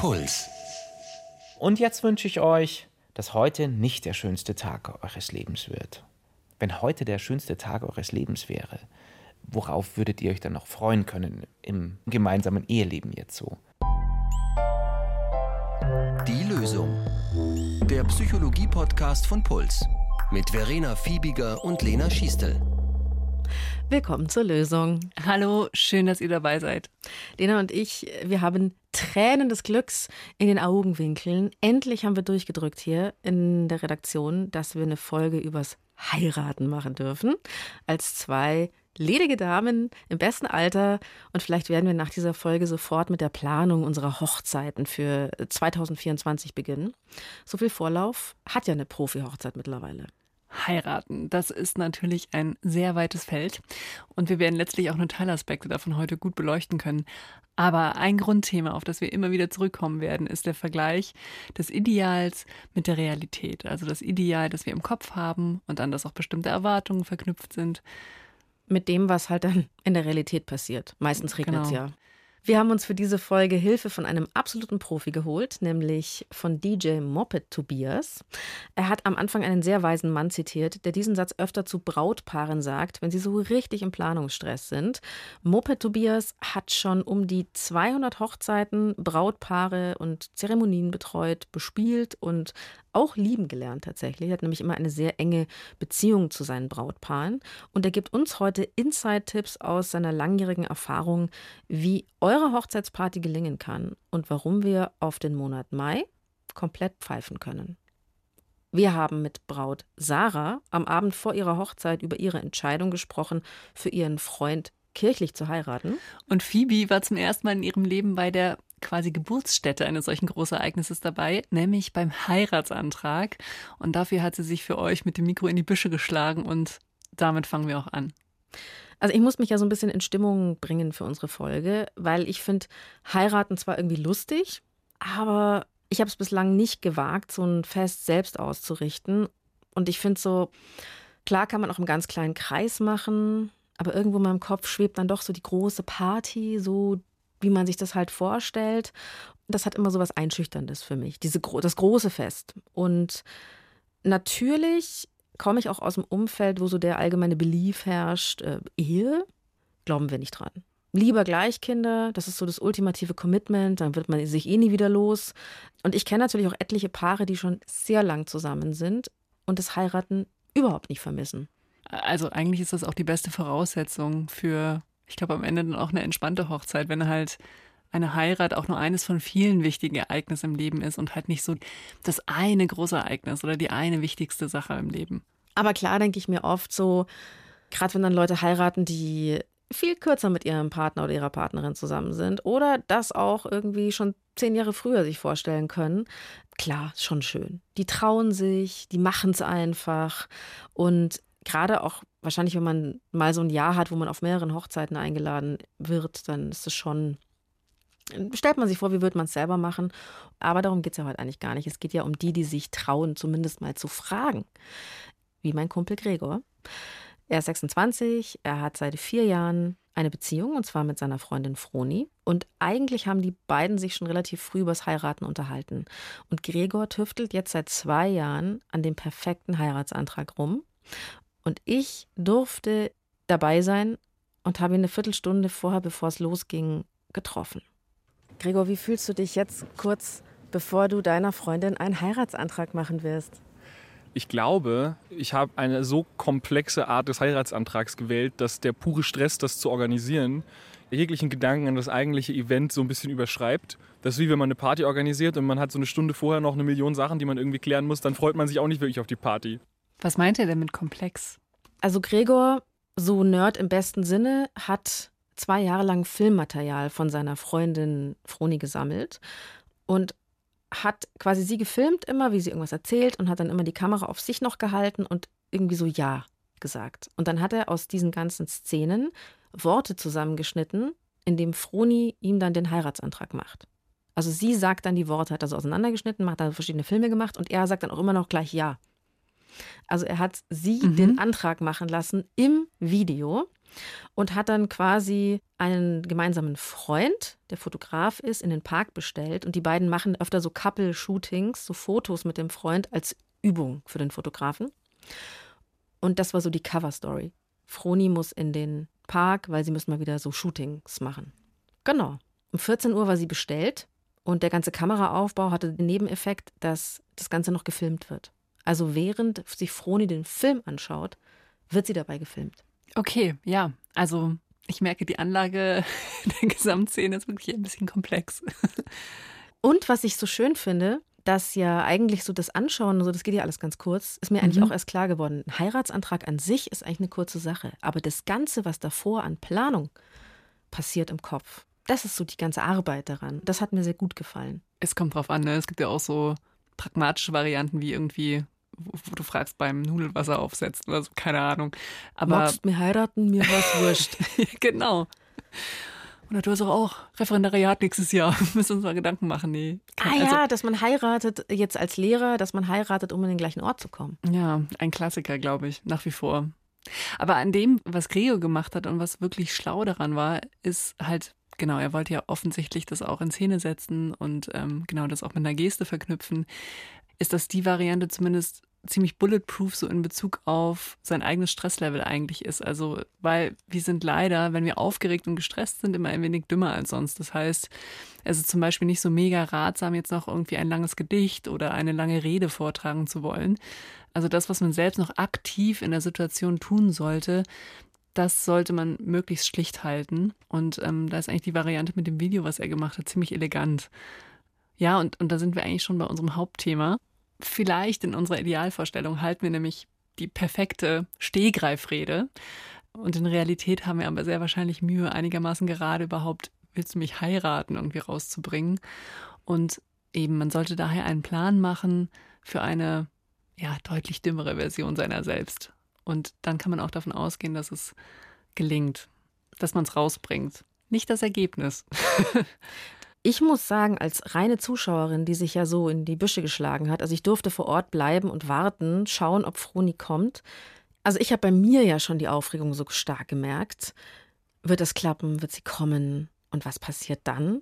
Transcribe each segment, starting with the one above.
Puls. Und jetzt wünsche ich euch, dass heute nicht der schönste Tag eures Lebens wird. Wenn heute der schönste Tag eures Lebens wäre, worauf würdet ihr euch dann noch freuen können im gemeinsamen Eheleben jetzt so? Die Lösung. Der Psychologie-Podcast von Puls. Mit Verena Fiebiger und Lena Schiestel. Willkommen zur Lösung. Hallo, schön, dass ihr dabei seid. Lena und ich, wir haben Tränen des Glücks in den Augenwinkeln. Endlich haben wir durchgedrückt hier in der Redaktion, dass wir eine Folge übers Heiraten machen dürfen. Als zwei ledige Damen im besten Alter. Und vielleicht werden wir nach dieser Folge sofort mit der Planung unserer Hochzeiten für 2024 beginnen. So viel Vorlauf hat ja eine Profi-Hochzeit mittlerweile heiraten. Das ist natürlich ein sehr weites Feld und wir werden letztlich auch nur Teilaspekte davon heute gut beleuchten können. Aber ein Grundthema, auf das wir immer wieder zurückkommen werden, ist der Vergleich des Ideals mit der Realität. Also das Ideal, das wir im Kopf haben und an das auch bestimmte Erwartungen verknüpft sind. Mit dem, was halt dann in der Realität passiert. Meistens regnet es genau. ja. Wir haben uns für diese Folge Hilfe von einem absoluten Profi geholt, nämlich von DJ Moped Tobias. Er hat am Anfang einen sehr weisen Mann zitiert, der diesen Satz öfter zu Brautpaaren sagt, wenn sie so richtig im Planungsstress sind. Moped Tobias hat schon um die 200 Hochzeiten, Brautpaare und Zeremonien betreut, bespielt und auch lieben gelernt tatsächlich. Er hat nämlich immer eine sehr enge Beziehung zu seinen Brautpaaren. Und er gibt uns heute Inside-Tipps aus seiner langjährigen Erfahrung, wie eure Hochzeitsparty gelingen kann und warum wir auf den Monat Mai komplett pfeifen können. Wir haben mit Braut Sarah am Abend vor ihrer Hochzeit über ihre Entscheidung gesprochen, für ihren Freund kirchlich zu heiraten. Und Phoebe war zum ersten Mal in ihrem Leben bei der quasi Geburtsstätte eines solchen Großereignisses dabei, nämlich beim Heiratsantrag. Und dafür hat sie sich für euch mit dem Mikro in die Büsche geschlagen und damit fangen wir auch an. Also ich muss mich ja so ein bisschen in Stimmung bringen für unsere Folge, weil ich finde heiraten zwar irgendwie lustig, aber ich habe es bislang nicht gewagt, so ein Fest selbst auszurichten. Und ich finde so, klar kann man auch im ganz kleinen Kreis machen, aber irgendwo in meinem Kopf schwebt dann doch so die große Party, so wie man sich das halt vorstellt. Das hat immer so was Einschüchterndes für mich, diese, das große Fest. Und natürlich komme ich auch aus dem Umfeld, wo so der allgemeine Belief herrscht, äh, Ehe, glauben wir nicht dran. Lieber Gleichkinder, das ist so das ultimative Commitment, dann wird man sich eh nie wieder los. Und ich kenne natürlich auch etliche Paare, die schon sehr lang zusammen sind und das Heiraten überhaupt nicht vermissen. Also eigentlich ist das auch die beste Voraussetzung für ich glaube, am Ende dann auch eine entspannte Hochzeit, wenn halt eine Heirat auch nur eines von vielen wichtigen Ereignissen im Leben ist und halt nicht so das eine große Ereignis oder die eine wichtigste Sache im Leben. Aber klar denke ich mir oft so, gerade wenn dann Leute heiraten, die viel kürzer mit ihrem Partner oder ihrer Partnerin zusammen sind oder das auch irgendwie schon zehn Jahre früher sich vorstellen können. Klar, schon schön. Die trauen sich, die machen es einfach und gerade auch wahrscheinlich, wenn man mal so ein Jahr hat, wo man auf mehreren Hochzeiten eingeladen wird, dann ist es schon, stellt man sich vor, wie würde man es selber machen. Aber darum geht es ja heute eigentlich gar nicht. Es geht ja um die, die sich trauen, zumindest mal zu fragen. Wie mein Kumpel Gregor. Er ist 26, er hat seit vier Jahren eine Beziehung und zwar mit seiner Freundin Froni. Und eigentlich haben die beiden sich schon relativ früh übers Heiraten unterhalten. Und Gregor tüftelt jetzt seit zwei Jahren an dem perfekten Heiratsantrag rum. Und ich durfte dabei sein und habe ihn eine Viertelstunde vorher, bevor es losging, getroffen. Gregor, wie fühlst du dich jetzt kurz, bevor du deiner Freundin einen Heiratsantrag machen wirst? Ich glaube, ich habe eine so komplexe Art des Heiratsantrags gewählt, dass der pure Stress, das zu organisieren, jeglichen Gedanken an das eigentliche Event so ein bisschen überschreibt. Das ist wie wenn man eine Party organisiert und man hat so eine Stunde vorher noch eine Million Sachen, die man irgendwie klären muss, dann freut man sich auch nicht wirklich auf die Party. Was meint er denn mit komplex? Also Gregor, so Nerd im besten Sinne, hat zwei Jahre lang Filmmaterial von seiner Freundin Froni gesammelt und hat quasi sie gefilmt immer, wie sie irgendwas erzählt und hat dann immer die Kamera auf sich noch gehalten und irgendwie so Ja gesagt. Und dann hat er aus diesen ganzen Szenen Worte zusammengeschnitten, in dem Froni ihm dann den Heiratsantrag macht. Also sie sagt dann die Worte, hat er so auseinandergeschnitten, macht dann verschiedene Filme gemacht und er sagt dann auch immer noch gleich Ja. Also er hat sie Mhm. den Antrag machen lassen im Video und hat dann quasi einen gemeinsamen Freund, der Fotograf ist, in den Park bestellt. Und die beiden machen öfter so Couple-Shootings, so Fotos mit dem Freund als Übung für den Fotografen. Und das war so die Cover-Story. Froni muss in den Park, weil sie müssen mal wieder so Shootings machen. Genau. Um 14 Uhr war sie bestellt und der ganze Kameraaufbau hatte den Nebeneffekt, dass das Ganze noch gefilmt wird. Also während sich Froni den Film anschaut, wird sie dabei gefilmt. Okay, ja. Also ich merke, die Anlage der Gesamtszene ist wirklich ein bisschen komplex. Und was ich so schön finde, dass ja eigentlich so das Anschauen, so das geht ja alles ganz kurz, ist mir eigentlich Mhm. auch erst klar geworden. Ein Heiratsantrag an sich ist eigentlich eine kurze Sache, aber das Ganze, was davor an Planung passiert im Kopf, das ist so die ganze Arbeit daran. Das hat mir sehr gut gefallen. Es kommt drauf an, ne? Es gibt ja auch so pragmatische Varianten wie irgendwie, wo, wo du fragst beim Nudelwasser aufsetzen oder so, keine Ahnung. Aber Magst mir heiraten, mir was wurscht. genau. Oder du hast doch auch Referendariat nächstes Jahr. Wir müssen uns mal Gedanken machen. Nee. ah Also, ja, dass man heiratet jetzt als Lehrer, dass man heiratet, um in den gleichen Ort zu kommen. Ja, ein Klassiker, glaube ich, nach wie vor. Aber an dem, was Gregor gemacht hat und was wirklich schlau daran war, ist halt, genau, er wollte ja offensichtlich das auch in Szene setzen und ähm, genau das auch mit einer Geste verknüpfen, ist, dass die Variante zumindest ziemlich bulletproof so in Bezug auf sein eigenes Stresslevel eigentlich ist. Also, weil wir sind leider, wenn wir aufgeregt und gestresst sind, immer ein wenig dümmer als sonst. Das heißt, es ist zum Beispiel nicht so mega ratsam, jetzt noch irgendwie ein langes Gedicht oder eine lange Rede vortragen zu wollen. Also das, was man selbst noch aktiv in der Situation tun sollte, das sollte man möglichst schlicht halten. Und ähm, da ist eigentlich die Variante mit dem Video, was er gemacht hat, ziemlich elegant. Ja, und, und da sind wir eigentlich schon bei unserem Hauptthema. Vielleicht in unserer Idealvorstellung halten wir nämlich die perfekte Stehgreifrede. Und in Realität haben wir aber sehr wahrscheinlich Mühe, einigermaßen gerade überhaupt, willst du mich heiraten, irgendwie rauszubringen. Und eben, man sollte daher einen Plan machen für eine ja, deutlich dümmere Version seiner selbst. Und dann kann man auch davon ausgehen, dass es gelingt, dass man es rausbringt. Nicht das Ergebnis. Ich muss sagen, als reine Zuschauerin, die sich ja so in die Büsche geschlagen hat, also ich durfte vor Ort bleiben und warten, schauen, ob Froni kommt. Also ich habe bei mir ja schon die Aufregung so stark gemerkt. Wird es klappen? Wird sie kommen? Und was passiert dann?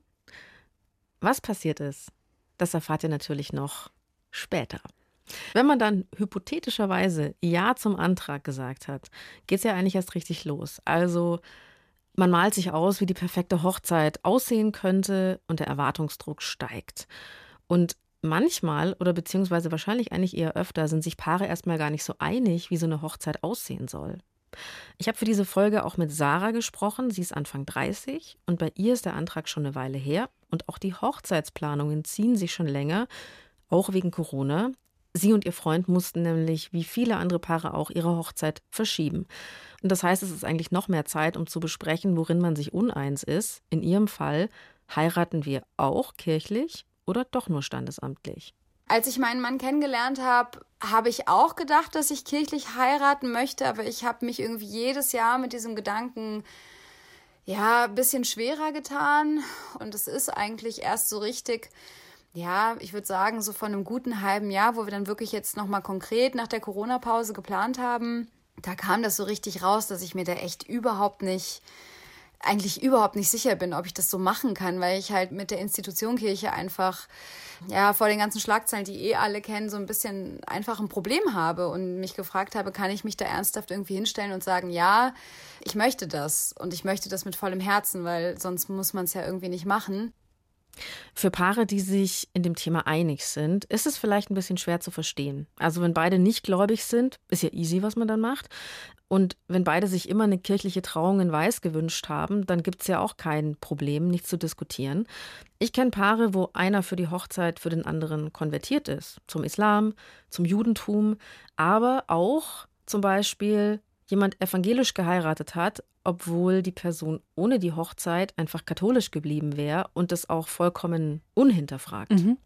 Was passiert ist, das erfahrt ihr natürlich noch später. Wenn man dann hypothetischerweise Ja zum Antrag gesagt hat, geht es ja eigentlich erst richtig los. Also man malt sich aus, wie die perfekte Hochzeit aussehen könnte und der Erwartungsdruck steigt. Und manchmal oder beziehungsweise wahrscheinlich eigentlich eher öfter sind sich Paare erstmal gar nicht so einig, wie so eine Hochzeit aussehen soll. Ich habe für diese Folge auch mit Sarah gesprochen. Sie ist Anfang 30 und bei ihr ist der Antrag schon eine Weile her und auch die Hochzeitsplanungen ziehen sich schon länger, auch wegen Corona. Sie und ihr Freund mussten nämlich, wie viele andere Paare auch, ihre Hochzeit verschieben. Und das heißt, es ist eigentlich noch mehr Zeit, um zu besprechen, worin man sich uneins ist. In ihrem Fall heiraten wir auch kirchlich oder doch nur standesamtlich. Als ich meinen Mann kennengelernt habe, habe ich auch gedacht, dass ich kirchlich heiraten möchte, aber ich habe mich irgendwie jedes Jahr mit diesem Gedanken ja ein bisschen schwerer getan und es ist eigentlich erst so richtig ja, ich würde sagen, so von einem guten halben Jahr, wo wir dann wirklich jetzt nochmal konkret nach der Corona-Pause geplant haben, da kam das so richtig raus, dass ich mir da echt überhaupt nicht, eigentlich überhaupt nicht sicher bin, ob ich das so machen kann, weil ich halt mit der Institution Kirche einfach, ja, vor den ganzen Schlagzeilen, die eh alle kennen, so ein bisschen einfach ein Problem habe und mich gefragt habe, kann ich mich da ernsthaft irgendwie hinstellen und sagen, ja, ich möchte das und ich möchte das mit vollem Herzen, weil sonst muss man es ja irgendwie nicht machen. Für Paare, die sich in dem Thema einig sind, ist es vielleicht ein bisschen schwer zu verstehen. Also wenn beide nicht gläubig sind, ist ja easy, was man dann macht. Und wenn beide sich immer eine kirchliche Trauung in Weiß gewünscht haben, dann gibt es ja auch kein Problem, nichts zu diskutieren. Ich kenne Paare, wo einer für die Hochzeit für den anderen konvertiert ist, zum Islam, zum Judentum, aber auch zum Beispiel jemand evangelisch geheiratet hat, obwohl die Person ohne die Hochzeit einfach katholisch geblieben wäre und das auch vollkommen unhinterfragt. Mhm.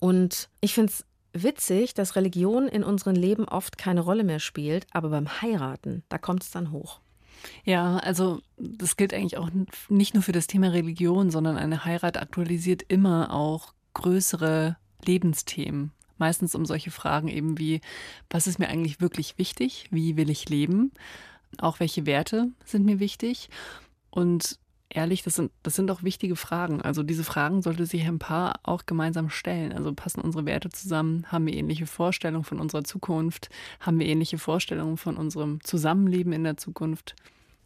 Und ich finde es witzig, dass Religion in unserem Leben oft keine Rolle mehr spielt, aber beim Heiraten, da kommt es dann hoch. Ja, also das gilt eigentlich auch nicht nur für das Thema Religion, sondern eine Heirat aktualisiert immer auch größere Lebensthemen. meistens um solche Fragen eben wie, was ist mir eigentlich wirklich wichtig? Wie will ich leben? Auch welche Werte sind mir wichtig? Und ehrlich, das sind, das sind auch wichtige Fragen. Also diese Fragen sollte sich ein Paar auch gemeinsam stellen. Also passen unsere Werte zusammen? Haben wir ähnliche Vorstellungen von unserer Zukunft? Haben wir ähnliche Vorstellungen von unserem Zusammenleben in der Zukunft?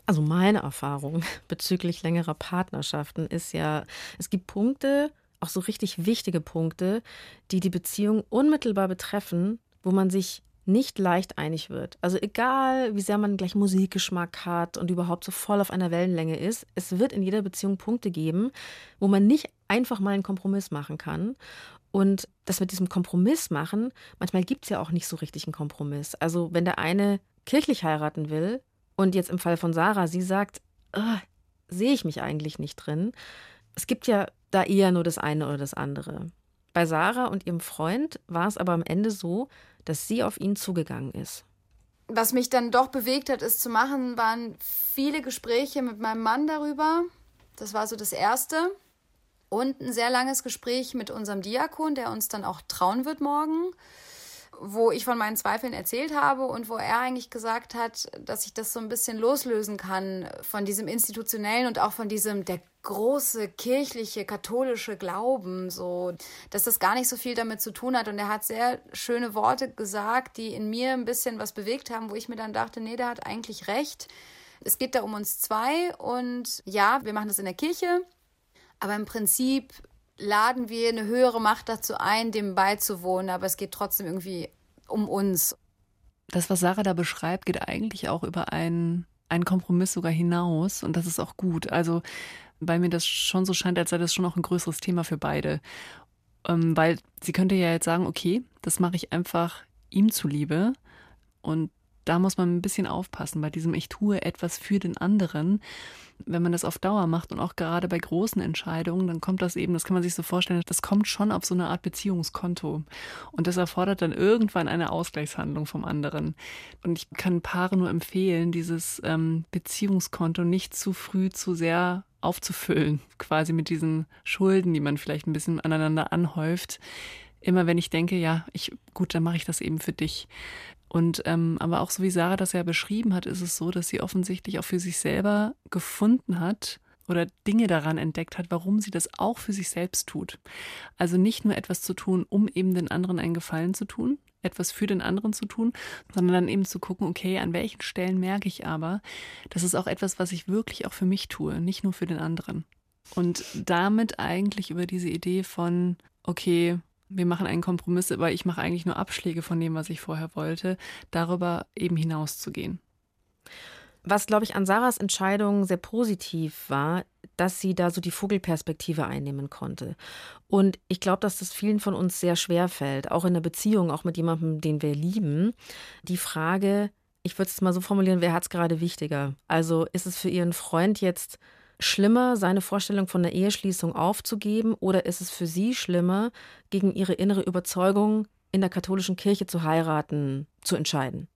Also meine Erfahrung bezüglich längerer Partnerschaften ist ja, es gibt Punkte, auch so richtig wichtige Punkte, die die Beziehung unmittelbar betreffen, wo man sich nicht leicht einig wird. Also egal, wie sehr man gleich Musikgeschmack hat und überhaupt so voll auf einer Wellenlänge ist, es wird in jeder Beziehung Punkte geben, wo man nicht einfach mal einen Kompromiss machen kann. Und das mit diesem Kompromiss machen, manchmal gibt es ja auch nicht so richtig einen Kompromiss. Also wenn der eine kirchlich heiraten will und jetzt im Fall von Sarah, sie sagt, sehe ich mich eigentlich nicht drin. Es gibt ja da eher nur das eine oder das andere. Bei Sarah und ihrem Freund war es aber am Ende so, dass sie auf ihn zugegangen ist. Was mich dann doch bewegt hat, es zu machen, waren viele Gespräche mit meinem Mann darüber. Das war so das Erste. Und ein sehr langes Gespräch mit unserem Diakon, der uns dann auch trauen wird morgen wo ich von meinen Zweifeln erzählt habe und wo er eigentlich gesagt hat, dass ich das so ein bisschen loslösen kann von diesem institutionellen und auch von diesem der große kirchliche katholische Glauben, so dass das gar nicht so viel damit zu tun hat und er hat sehr schöne Worte gesagt, die in mir ein bisschen was bewegt haben, wo ich mir dann dachte, nee, der hat eigentlich recht. Es geht da um uns zwei und ja, wir machen das in der Kirche, aber im Prinzip laden wir eine höhere Macht dazu ein, dem beizuwohnen, aber es geht trotzdem irgendwie um uns. Das, was Sarah da beschreibt, geht eigentlich auch über einen, einen Kompromiss sogar hinaus und das ist auch gut. Also, weil mir das schon so scheint, als sei das schon auch ein größeres Thema für beide. Ähm, weil sie könnte ja jetzt sagen, okay, das mache ich einfach ihm zuliebe und da muss man ein bisschen aufpassen bei diesem Ich tue etwas für den anderen. Wenn man das auf Dauer macht und auch gerade bei großen Entscheidungen, dann kommt das eben, das kann man sich so vorstellen, das kommt schon auf so eine Art Beziehungskonto. Und das erfordert dann irgendwann eine Ausgleichshandlung vom anderen. Und ich kann Paare nur empfehlen, dieses ähm, Beziehungskonto nicht zu früh zu sehr aufzufüllen, quasi mit diesen Schulden, die man vielleicht ein bisschen aneinander anhäuft. Immer wenn ich denke, ja, ich, gut, dann mache ich das eben für dich. Und ähm, aber auch so wie Sarah das ja beschrieben hat, ist es so, dass sie offensichtlich auch für sich selber gefunden hat oder Dinge daran entdeckt hat, warum sie das auch für sich selbst tut. Also nicht nur etwas zu tun, um eben den anderen einen Gefallen zu tun, etwas für den anderen zu tun, sondern dann eben zu gucken, okay, an welchen Stellen merke ich aber, das ist auch etwas, was ich wirklich auch für mich tue, nicht nur für den anderen. Und damit eigentlich über diese Idee von, okay, wir machen einen Kompromiss, aber ich mache eigentlich nur Abschläge von dem, was ich vorher wollte, darüber eben hinauszugehen. Was, glaube ich, an Sarahs Entscheidung sehr positiv war, dass sie da so die Vogelperspektive einnehmen konnte. Und ich glaube, dass das vielen von uns sehr schwer fällt, auch in der Beziehung, auch mit jemandem, den wir lieben. Die Frage, ich würde es mal so formulieren, wer hat es gerade wichtiger? Also ist es für ihren Freund jetzt schlimmer, seine Vorstellung von der Eheschließung aufzugeben oder ist es für sie schlimmer, gegen ihre innere Überzeugung in der katholischen Kirche zu heiraten, zu entscheiden?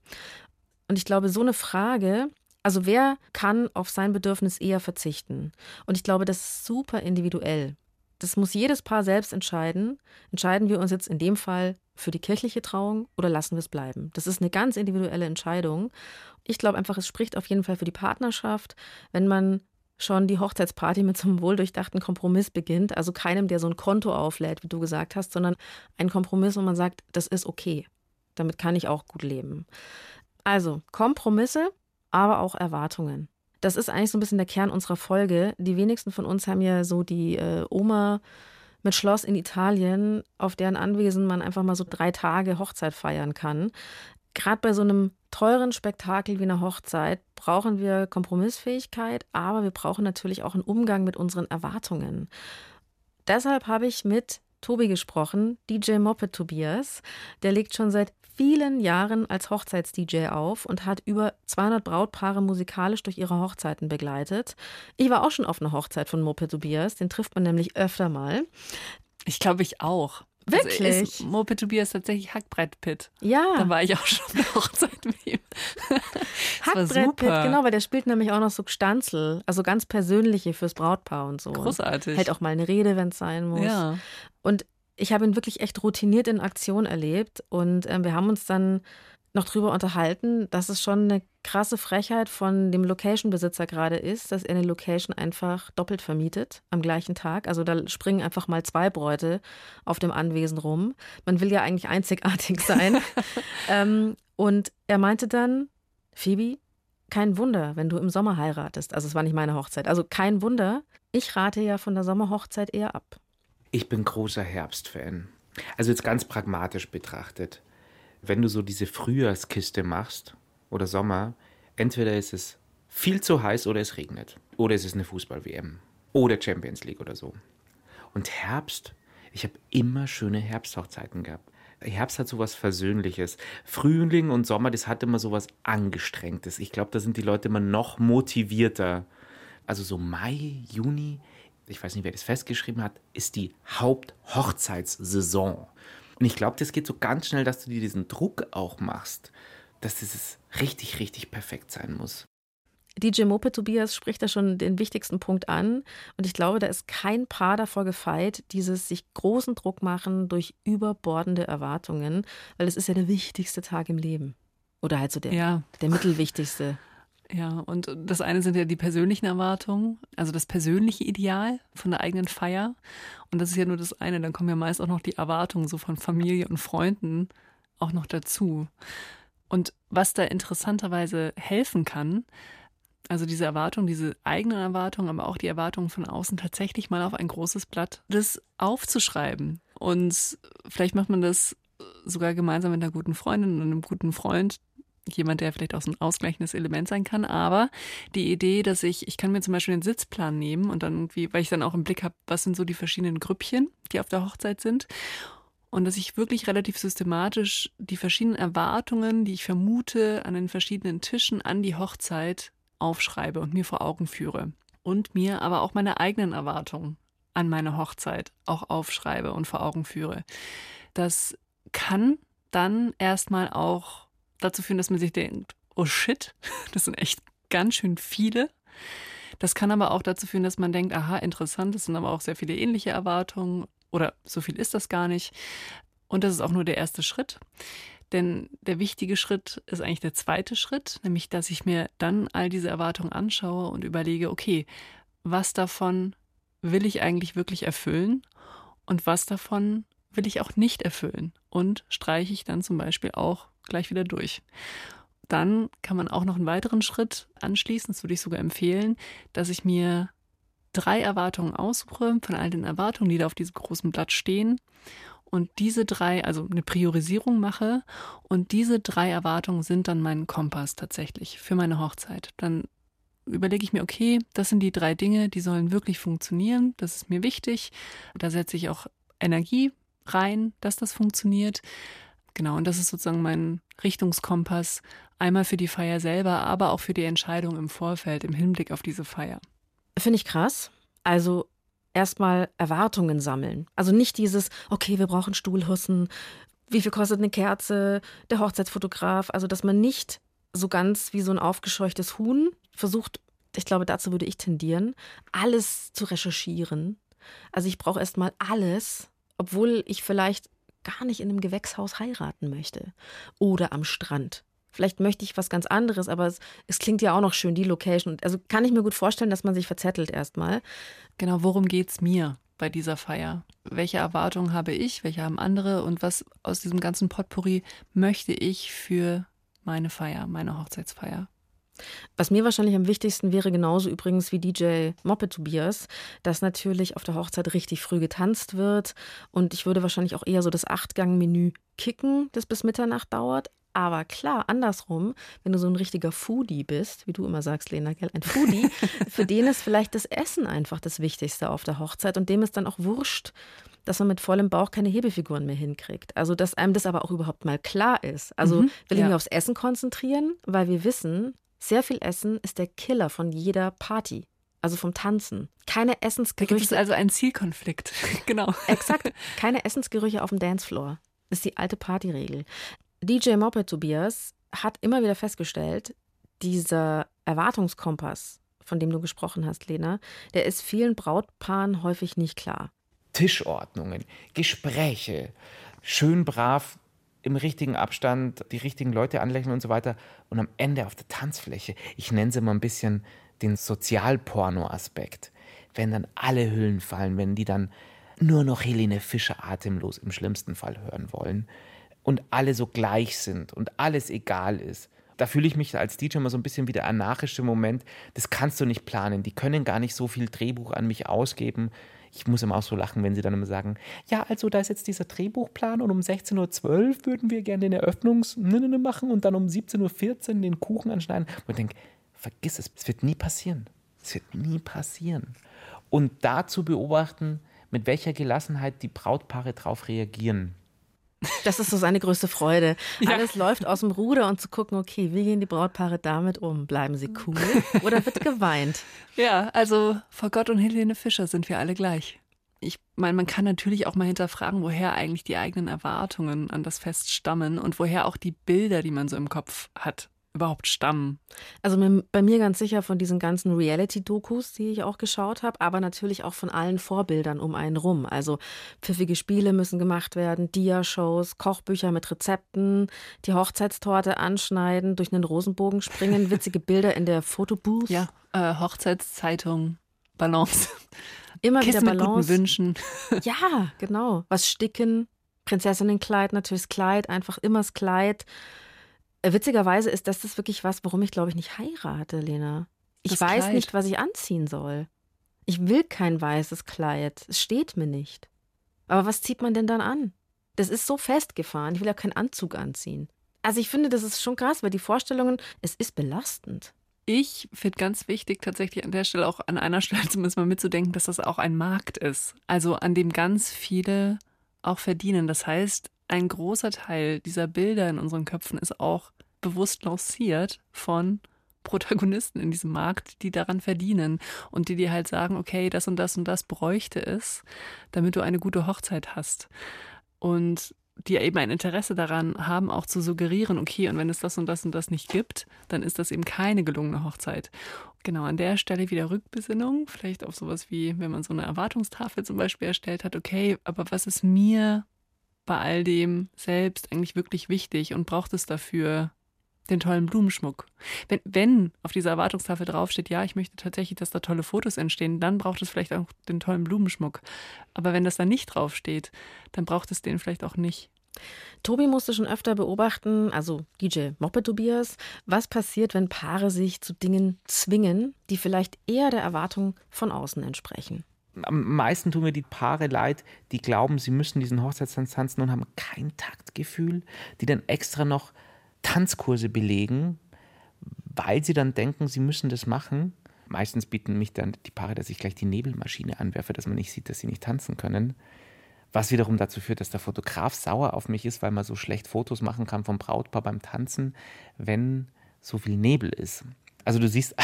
Und ich glaube, so eine Frage, also wer kann auf sein Bedürfnis eher verzichten? Und ich glaube, das ist super individuell. Das muss jedes Paar selbst entscheiden. Entscheiden wir uns jetzt in dem Fall für die kirchliche Trauung oder lassen wir es bleiben? Das ist eine ganz individuelle Entscheidung. Ich glaube einfach, es spricht auf jeden Fall für die Partnerschaft, wenn man schon die Hochzeitsparty mit so einem wohldurchdachten Kompromiss beginnt. Also keinem, der so ein Konto auflädt, wie du gesagt hast, sondern ein Kompromiss, wo man sagt, das ist okay. Damit kann ich auch gut leben. Also Kompromisse, aber auch Erwartungen. Das ist eigentlich so ein bisschen der Kern unserer Folge. Die wenigsten von uns haben ja so die äh, Oma mit Schloss in Italien, auf deren Anwesen man einfach mal so drei Tage Hochzeit feiern kann. Gerade bei so einem teuren Spektakel wie einer Hochzeit brauchen wir Kompromissfähigkeit, aber wir brauchen natürlich auch einen Umgang mit unseren Erwartungen. Deshalb habe ich mit Tobi gesprochen, DJ Moped Tobias. Der legt schon seit vielen Jahren als Hochzeits-DJ auf und hat über 200 Brautpaare musikalisch durch ihre Hochzeiten begleitet. Ich war auch schon auf einer Hochzeit von Moped Tobias, den trifft man nämlich öfter mal. Ich glaube, ich auch. Wirklich? Also ist Moped Tobias tatsächlich Hackbrett Pit. Ja. Da war ich auch schon auf Hochzeit mit ihm. Hackbrett Pit, genau, weil der spielt nämlich auch noch so Stanzel, also ganz persönliche fürs Brautpaar und so. Großartig. Hält auch mal eine Rede, wenn es sein muss. Ja. Und ich habe ihn wirklich echt routiniert in Aktion erlebt und äh, wir haben uns dann noch drüber unterhalten, dass es schon eine krasse Frechheit von dem Location-Besitzer gerade ist, dass er eine Location einfach doppelt vermietet am gleichen Tag. Also da springen einfach mal zwei Bräute auf dem Anwesen rum. Man will ja eigentlich einzigartig sein. ähm, und er meinte dann, Phoebe, kein Wunder, wenn du im Sommer heiratest. Also es war nicht meine Hochzeit. Also kein Wunder. Ich rate ja von der Sommerhochzeit eher ab. Ich bin großer Herbstfan. Also jetzt ganz pragmatisch betrachtet wenn du so diese Frühjahrskiste machst oder Sommer, entweder ist es viel zu heiß oder es regnet. Oder es ist eine Fußball-WM. Oder Champions League oder so. Und Herbst, ich habe immer schöne Herbsthochzeiten gehabt. Herbst hat sowas Versöhnliches. Frühling und Sommer, das hat immer sowas Angestrengtes. Ich glaube, da sind die Leute immer noch motivierter. Also so Mai, Juni, ich weiß nicht, wer das festgeschrieben hat, ist die Haupthochzeitssaison. Und ich glaube, das geht so ganz schnell, dass du dir diesen Druck auch machst, dass es richtig, richtig perfekt sein muss. DJ Mope Tobias spricht da schon den wichtigsten Punkt an. Und ich glaube, da ist kein Paar davor gefeit, dieses sich großen Druck machen durch überbordende Erwartungen, weil es ist ja der wichtigste Tag im Leben. Oder halt so der, ja. der mittelwichtigste. Ja, und das eine sind ja die persönlichen Erwartungen, also das persönliche Ideal von der eigenen Feier. Und das ist ja nur das eine. Dann kommen ja meist auch noch die Erwartungen so von Familie und Freunden auch noch dazu. Und was da interessanterweise helfen kann, also diese Erwartungen, diese eigenen Erwartungen, aber auch die Erwartungen von außen tatsächlich mal auf ein großes Blatt, das aufzuschreiben. Und vielleicht macht man das sogar gemeinsam mit einer guten Freundin und einem guten Freund, jemand, der vielleicht auch so ein ausgleichendes Element sein kann. Aber die Idee, dass ich, ich kann mir zum Beispiel den Sitzplan nehmen und dann irgendwie, weil ich dann auch im Blick habe, was sind so die verschiedenen Grüppchen, die auf der Hochzeit sind. Und dass ich wirklich relativ systematisch die verschiedenen Erwartungen, die ich vermute, an den verschiedenen Tischen an die Hochzeit aufschreibe und mir vor Augen führe. Und mir aber auch meine eigenen Erwartungen an meine Hochzeit auch aufschreibe und vor Augen führe. Das kann dann erstmal auch dazu führen, dass man sich denkt, oh shit, das sind echt ganz schön viele. Das kann aber auch dazu führen, dass man denkt, aha, interessant, das sind aber auch sehr viele ähnliche Erwartungen oder so viel ist das gar nicht. Und das ist auch nur der erste Schritt. Denn der wichtige Schritt ist eigentlich der zweite Schritt, nämlich dass ich mir dann all diese Erwartungen anschaue und überlege, okay, was davon will ich eigentlich wirklich erfüllen und was davon will ich auch nicht erfüllen und streiche ich dann zum Beispiel auch gleich wieder durch. Dann kann man auch noch einen weiteren Schritt anschließen, das würde ich sogar empfehlen, dass ich mir drei Erwartungen aussuche von all den Erwartungen, die da auf diesem großen Blatt stehen und diese drei, also eine Priorisierung mache und diese drei Erwartungen sind dann mein Kompass tatsächlich für meine Hochzeit. Dann überlege ich mir, okay, das sind die drei Dinge, die sollen wirklich funktionieren, das ist mir wichtig, da setze ich auch Energie rein, dass das funktioniert. Genau, und das ist sozusagen mein Richtungskompass, einmal für die Feier selber, aber auch für die Entscheidung im Vorfeld, im Hinblick auf diese Feier. Finde ich krass. Also erstmal Erwartungen sammeln. Also nicht dieses, okay, wir brauchen Stuhlhussen, wie viel kostet eine Kerze, der Hochzeitsfotograf. Also, dass man nicht so ganz wie so ein aufgescheuchtes Huhn versucht, ich glaube, dazu würde ich tendieren, alles zu recherchieren. Also ich brauche erstmal alles, obwohl ich vielleicht gar nicht in einem Gewächshaus heiraten möchte oder am Strand. Vielleicht möchte ich was ganz anderes, aber es, es klingt ja auch noch schön, die Location. Also kann ich mir gut vorstellen, dass man sich verzettelt erstmal. Genau, worum geht es mir bei dieser Feier? Welche Erwartungen habe ich, welche haben andere und was aus diesem ganzen Potpourri möchte ich für meine Feier, meine Hochzeitsfeier? Was mir wahrscheinlich am wichtigsten wäre, genauso übrigens wie DJ Moppe Tobias, dass natürlich auf der Hochzeit richtig früh getanzt wird. Und ich würde wahrscheinlich auch eher so das Achtgang-Menü kicken, das bis Mitternacht dauert. Aber klar, andersrum, wenn du so ein richtiger Foodie bist, wie du immer sagst, Lena, gell, ein Foodie, für den ist vielleicht das Essen einfach das Wichtigste auf der Hochzeit und dem ist dann auch wurscht, dass man mit vollem Bauch keine Hebefiguren mehr hinkriegt. Also, dass einem das aber auch überhaupt mal klar ist. Also, mhm, will ich ja. mich aufs Essen konzentrieren, weil wir wissen, sehr viel Essen ist der Killer von jeder Party. Also vom Tanzen. Keine Essensgerüche. Da gibt es also einen Zielkonflikt. genau. Exakt. Keine Essensgerüche auf dem Dancefloor. Das ist die alte Partyregel. DJ Moped Tobias hat immer wieder festgestellt, dieser Erwartungskompass, von dem du gesprochen hast, Lena, der ist vielen Brautpaaren häufig nicht klar. Tischordnungen, Gespräche, schön brav im richtigen Abstand die richtigen Leute anlächeln und so weiter. Und am Ende auf der Tanzfläche, ich nenne sie mal ein bisschen den Sozialporno-Aspekt, wenn dann alle Hüllen fallen, wenn die dann nur noch Helene Fischer atemlos im schlimmsten Fall hören wollen und alle so gleich sind und alles egal ist. Da fühle ich mich als DJ immer so ein bisschen wie der anarchische Moment. Das kannst du nicht planen. Die können gar nicht so viel Drehbuch an mich ausgeben. Ich muss immer auch so lachen, wenn sie dann immer sagen, ja, also da ist jetzt dieser Drehbuchplan und um 16.12 Uhr würden wir gerne den Eröffnungs machen und dann um 17.14 Uhr den Kuchen anschneiden. Und ich denke, vergiss es, es wird nie passieren. Es wird nie passieren. Und da zu beobachten, mit welcher Gelassenheit die Brautpaare darauf reagieren. Das ist so seine größte Freude. Ja. Alles läuft aus dem Ruder und zu gucken, okay, wie gehen die Brautpaare damit um? Bleiben sie cool oder wird geweint? Ja, also vor Gott und Helene Fischer sind wir alle gleich. Ich meine, man kann natürlich auch mal hinterfragen, woher eigentlich die eigenen Erwartungen an das Fest stammen und woher auch die Bilder, die man so im Kopf hat, überhaupt stammen? Also bei mir ganz sicher von diesen ganzen Reality-Dokus, die ich auch geschaut habe, aber natürlich auch von allen Vorbildern um einen rum. Also pfiffige Spiele müssen gemacht werden, Dia-Shows, Kochbücher mit Rezepten, die Hochzeitstorte anschneiden, durch einen Rosenbogen springen, witzige Bilder in der Fotobooth. Ja, äh, Hochzeitszeitung, Balance. Immer Kissen wieder Balance. Mit guten Wünschen. Ja, genau. Was sticken, Prinzessinnenkleid, natürlich das Kleid, einfach immer das Kleid. Witzigerweise ist das, das wirklich was, warum ich glaube ich nicht heirate, Lena. Ich das weiß Kleid. nicht, was ich anziehen soll. Ich will kein weißes Kleid. Es steht mir nicht. Aber was zieht man denn dann an? Das ist so festgefahren. Ich will ja keinen Anzug anziehen. Also ich finde, das ist schon krass, weil die Vorstellungen, es ist belastend. Ich finde ganz wichtig, tatsächlich an der Stelle auch an einer Stelle zumindest mal mitzudenken, dass das auch ein Markt ist. Also an dem ganz viele auch verdienen. Das heißt, ein großer Teil dieser Bilder in unseren Köpfen ist auch bewusst lanciert von Protagonisten in diesem Markt, die daran verdienen und die dir halt sagen, okay, das und das und das bräuchte es, damit du eine gute Hochzeit hast. Und die eben ein Interesse daran haben, auch zu suggerieren, okay, und wenn es das und das und das nicht gibt, dann ist das eben keine gelungene Hochzeit. Genau, an der Stelle wieder Rückbesinnung, vielleicht auf sowas wie, wenn man so eine Erwartungstafel zum Beispiel erstellt hat, okay, aber was ist mir bei all dem selbst eigentlich wirklich wichtig und braucht es dafür den tollen Blumenschmuck. Wenn, wenn auf dieser Erwartungstafel draufsteht, ja, ich möchte tatsächlich, dass da tolle Fotos entstehen, dann braucht es vielleicht auch den tollen Blumenschmuck. Aber wenn das da nicht draufsteht, dann braucht es den vielleicht auch nicht. Tobi musste schon öfter beobachten, also DJ Moppe Tobias, was passiert, wenn Paare sich zu Dingen zwingen, die vielleicht eher der Erwartung von außen entsprechen am meisten tun mir die Paare leid, die glauben, sie müssen diesen Hochzeitstanz tanzen und haben kein Taktgefühl, die dann extra noch Tanzkurse belegen, weil sie dann denken, sie müssen das machen. Meistens bieten mich dann die Paare, dass ich gleich die Nebelmaschine anwerfe, dass man nicht sieht, dass sie nicht tanzen können. Was wiederum dazu führt, dass der Fotograf sauer auf mich ist, weil man so schlecht Fotos machen kann vom Brautpaar beim Tanzen, wenn so viel Nebel ist. Also du siehst,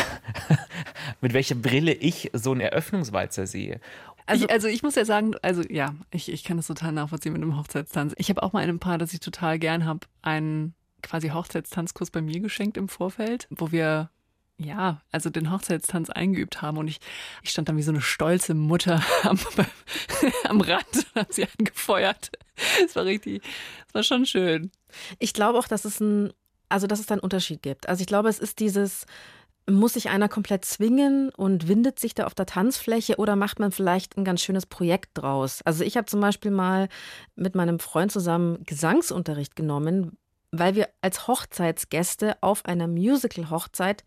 mit welcher Brille ich so einen Eröffnungswalzer sehe. Also ich, also ich muss ja sagen, also ja, ich, ich kann das total nachvollziehen mit dem Hochzeitstanz. Ich habe auch mal einem Paar, das ich total gern habe, einen quasi Hochzeitstanzkurs bei mir geschenkt im Vorfeld, wo wir ja, also den Hochzeitstanz eingeübt haben und ich, ich stand dann wie so eine stolze Mutter am, am Rand und habe sie angefeuert. Es war richtig, es war schon schön. Ich glaube auch, dass es ein also dass es da einen Unterschied gibt. Also ich glaube, es ist dieses, muss sich einer komplett zwingen und windet sich da auf der Tanzfläche oder macht man vielleicht ein ganz schönes Projekt draus? Also ich habe zum Beispiel mal mit meinem Freund zusammen Gesangsunterricht genommen, weil wir als Hochzeitsgäste auf einer Musical-Hochzeit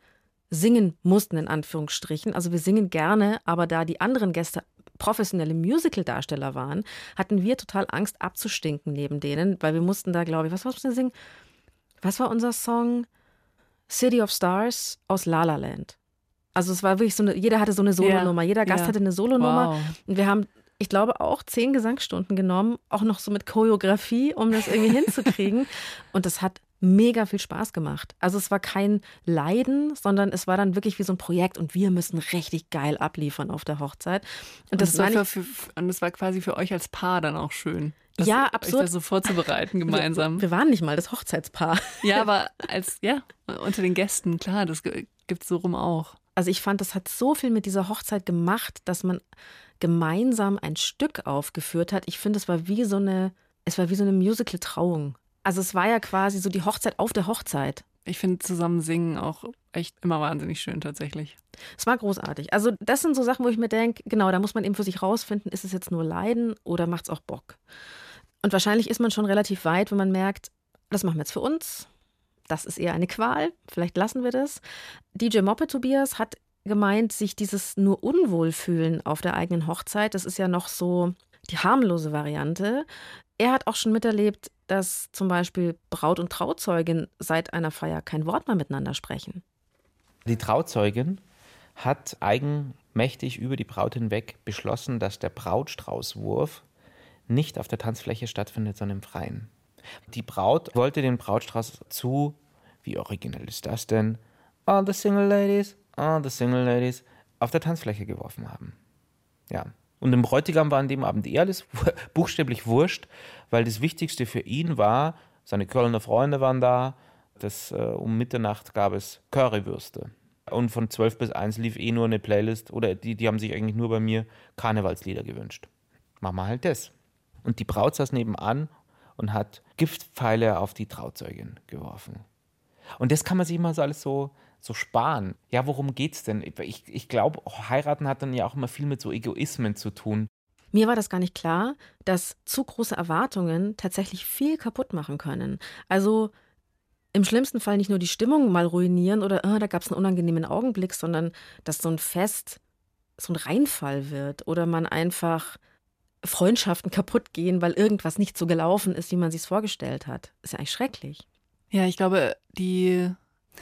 singen mussten, in Anführungsstrichen. Also wir singen gerne, aber da die anderen Gäste professionelle Musical-Darsteller waren, hatten wir total Angst abzustinken neben denen, weil wir mussten da, glaube ich, was mussten wir singen? was war unser Song? City of Stars aus La La Land. Also es war wirklich so eine, jeder hatte so eine Solonummer, yeah. jeder Gast yeah. hatte eine Solonummer. Wow. Und wir haben, ich glaube, auch zehn Gesangsstunden genommen, auch noch so mit Choreografie, um das irgendwie hinzukriegen. Und das hat mega viel Spaß gemacht. Also es war kein Leiden, sondern es war dann wirklich wie so ein Projekt und wir müssen richtig geil abliefern auf der Hochzeit. Und, und das, war, für, für, und das war quasi für euch als Paar dann auch schön. Das, ja, absolut. Euch das so vorzubereiten gemeinsam. Wir, wir, waren nicht mal das Hochzeitspaar. Ja, aber als, ja, unter den Gästen, klar, das gibt es so rum auch. Also ich fand, das hat so viel mit dieser Hochzeit gemacht, dass man gemeinsam ein Stück aufgeführt hat. Ich finde, es war wie so eine, es war wie so eine Musical-Trauung. Also es war ja quasi so die Hochzeit auf der Hochzeit. Ich finde zusammen singen auch echt immer wahnsinnig schön tatsächlich. Es war großartig. Also das sind so Sachen, wo ich mir denke, genau, da muss man eben für sich rausfinden, ist es jetzt nur Leiden oder macht es auch Bock? Und wahrscheinlich ist man schon relativ weit, wenn man merkt, das machen wir jetzt für uns. Das ist eher eine Qual. Vielleicht lassen wir das. DJ Moppe Tobias hat gemeint, sich dieses nur Unwohlfühlen auf der eigenen Hochzeit, das ist ja noch so die harmlose Variante. Er hat auch schon miterlebt, dass zum Beispiel Braut und Trauzeugin seit einer Feier kein Wort mehr miteinander sprechen. Die Trauzeugin hat eigenmächtig über die Braut hinweg beschlossen, dass der Brautstraußwurf nicht auf der Tanzfläche stattfindet, sondern im Freien. Die Braut wollte den Brautstrauß zu, wie originell ist das denn? All the single ladies, all the single ladies, auf der Tanzfläche geworfen haben. Ja, und dem Bräutigam war an dem Abend eh alles buchstäblich wurscht, weil das Wichtigste für ihn war, seine Kölner Freunde waren da, das, äh, um Mitternacht gab es Currywürste. Und von 12 bis 1 lief eh nur eine Playlist, oder die, die haben sich eigentlich nur bei mir Karnevalslieder gewünscht. Machen wir halt das. Und die Braut saß nebenan und hat Giftpfeile auf die Trauzeugin geworfen. Und das kann man sich immer so alles so, so sparen. Ja, worum geht's denn? Ich, ich glaube, heiraten hat dann ja auch immer viel mit so Egoismen zu tun. Mir war das gar nicht klar, dass zu große Erwartungen tatsächlich viel kaputt machen können. Also im schlimmsten Fall nicht nur die Stimmung mal ruinieren oder oh, da gab es einen unangenehmen Augenblick, sondern dass so ein Fest so ein Reinfall wird oder man einfach Freundschaften kaputt gehen, weil irgendwas nicht so gelaufen ist, wie man sich vorgestellt hat. Ist ja eigentlich schrecklich. Ja, ich glaube, die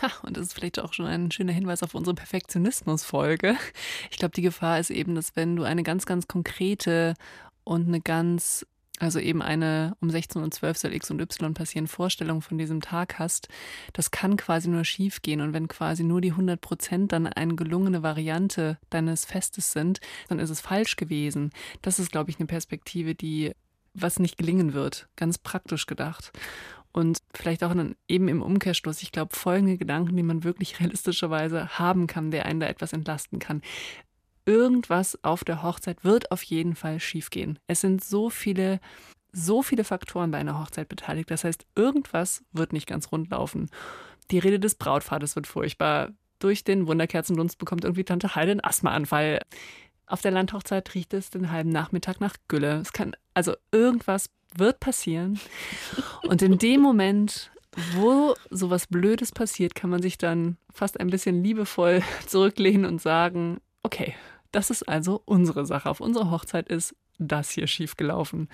Ha, und das ist vielleicht auch schon ein schöner Hinweis auf unsere Perfektionismus-Folge. Ich glaube, die Gefahr ist eben, dass wenn du eine ganz, ganz konkrete und eine ganz, also eben eine um 16 und 12 soll X und Y passieren Vorstellung von diesem Tag hast, das kann quasi nur schief gehen. Und wenn quasi nur die 100 Prozent dann eine gelungene Variante deines Festes sind, dann ist es falsch gewesen. Das ist, glaube ich, eine Perspektive, die was nicht gelingen wird, ganz praktisch gedacht. Und vielleicht auch dann eben im Umkehrschluss, ich glaube, folgende Gedanken, die man wirklich realistischerweise haben kann, der einen da etwas entlasten kann. Irgendwas auf der Hochzeit wird auf jeden Fall schiefgehen. Es sind so viele, so viele Faktoren bei einer Hochzeit beteiligt. Das heißt, irgendwas wird nicht ganz rund laufen. Die Rede des Brautvaters wird furchtbar. Durch den Wunderkerzendunst bekommt irgendwie Tante Heide einen Asthmaanfall. Auf der Landhochzeit riecht es den halben Nachmittag nach Gülle. Es kann also irgendwas wird passieren. Und in dem Moment, wo sowas Blödes passiert, kann man sich dann fast ein bisschen liebevoll zurücklehnen und sagen, okay, das ist also unsere Sache. Auf unserer Hochzeit ist das hier schiefgelaufen.